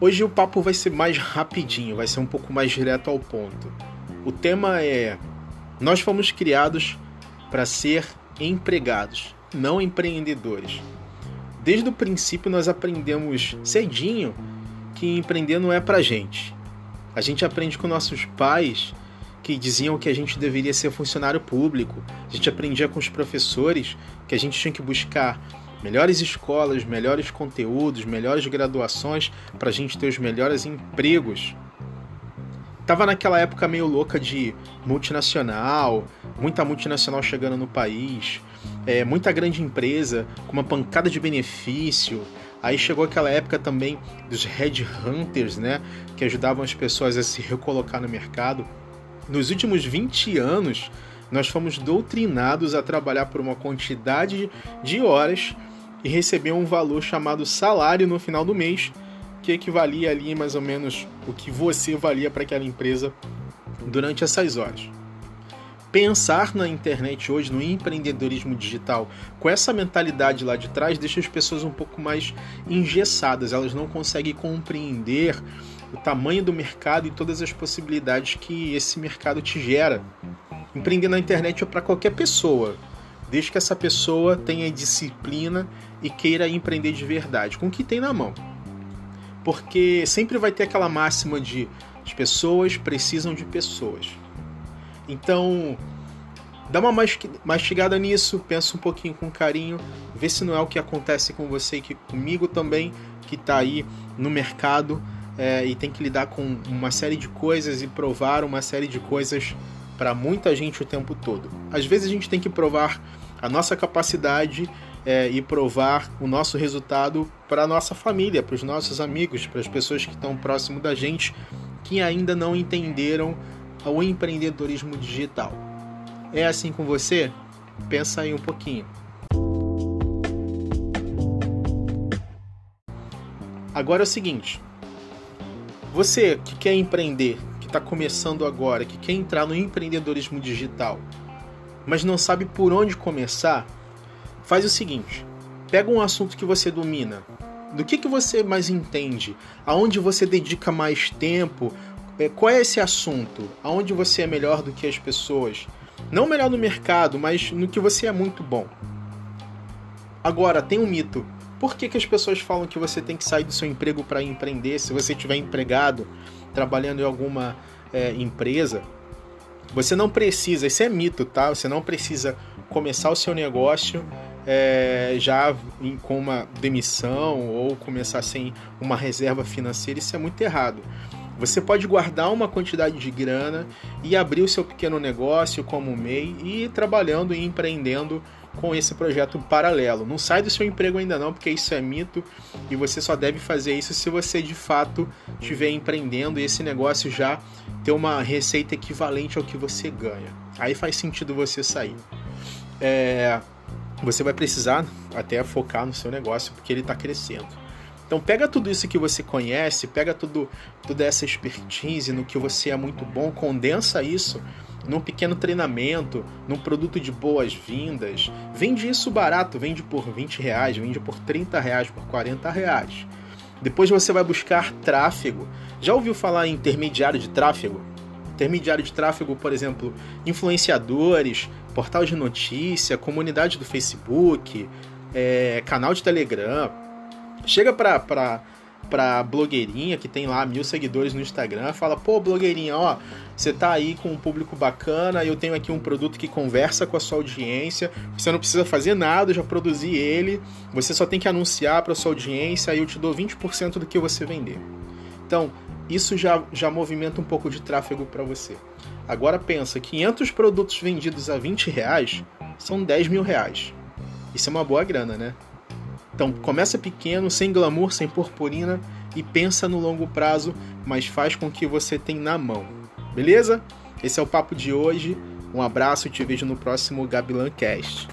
Hoje o papo vai ser mais rapidinho, vai ser um pouco mais direto ao ponto. O tema é: nós fomos criados para ser empregados, não empreendedores. Desde o princípio nós aprendemos cedinho que empreender não é pra gente. A gente aprende com nossos pais que diziam que a gente deveria ser funcionário público. A gente aprendia com os professores que a gente tinha que buscar melhores escolas, melhores conteúdos, melhores graduações para a gente ter os melhores empregos. Tava naquela época meio louca de multinacional, muita multinacional chegando no país, é, muita grande empresa com uma pancada de benefício. Aí chegou aquela época também dos headhunters, né, que ajudavam as pessoas a se recolocar no mercado. Nos últimos 20 anos, nós fomos doutrinados a trabalhar por uma quantidade de horas e receber um valor chamado salário no final do mês, que equivalia ali mais ou menos o que você valia para aquela empresa durante essas horas. Pensar na internet hoje, no empreendedorismo digital, com essa mentalidade lá de trás, deixa as pessoas um pouco mais engessadas, elas não conseguem compreender o tamanho do mercado e todas as possibilidades que esse mercado te gera. Empreender na internet é para qualquer pessoa, desde que essa pessoa tenha disciplina e queira empreender de verdade, com o que tem na mão. Porque sempre vai ter aquela máxima de as pessoas precisam de pessoas. Então, dá uma mastigada nisso, pensa um pouquinho com carinho, vê se não é o que acontece com você e que comigo também, que está aí no mercado é, e tem que lidar com uma série de coisas e provar uma série de coisas para muita gente o tempo todo. Às vezes a gente tem que provar a nossa capacidade é, e provar o nosso resultado para nossa família, para os nossos amigos, para as pessoas que estão próximo da gente, que ainda não entenderam o empreendedorismo digital. É assim com você? Pensa aí um pouquinho. Agora é o seguinte: você que quer empreender, que está começando agora, que quer entrar no empreendedorismo digital, mas não sabe por onde começar, faz o seguinte: pega um assunto que você domina, do que, que você mais entende, aonde você dedica mais tempo, é, qual é esse assunto, aonde você é melhor do que as pessoas. Não melhor no mercado, mas no que você é muito bom. Agora, tem um mito. Por que, que as pessoas falam que você tem que sair do seu emprego para empreender se você estiver empregado, trabalhando em alguma é, empresa? Você não precisa, isso é mito, tá? Você não precisa começar o seu negócio é, já em, com uma demissão ou começar sem uma reserva financeira, isso é muito errado. Você pode guardar uma quantidade de grana e abrir o seu pequeno negócio como MEI e ir trabalhando e empreendendo com esse projeto paralelo. Não sai do seu emprego ainda não, porque isso é mito e você só deve fazer isso se você de fato estiver empreendendo e esse negócio já ter uma receita equivalente ao que você ganha. Aí faz sentido você sair. É, você vai precisar até focar no seu negócio porque ele está crescendo. Então pega tudo isso que você conhece, pega tudo, toda essa expertise no que você é muito bom, condensa isso num pequeno treinamento, num produto de boas-vindas. Vende isso barato, vende por 20 reais, vende por 30 reais, por 40 reais. Depois você vai buscar tráfego. Já ouviu falar em intermediário de tráfego? Intermediário de tráfego, por exemplo, influenciadores, portal de notícia, comunidade do Facebook, é, canal de Telegram. Chega para pra blogueirinha que tem lá mil seguidores no Instagram, fala, pô, blogueirinha, ó, você tá aí com um público bacana, eu tenho aqui um produto que conversa com a sua audiência, você não precisa fazer nada, eu já produzi ele, você só tem que anunciar para sua audiência, aí eu te dou 20% do que você vender. Então, isso já, já movimenta um pouco de tráfego para você. Agora pensa, 500 produtos vendidos a 20 reais são 10 mil reais. Isso é uma boa grana, né? Então começa pequeno, sem glamour, sem purpurina e pensa no longo prazo, mas faz com que você tem na mão. Beleza? Esse é o papo de hoje. Um abraço e te vejo no próximo Gabilan Cast.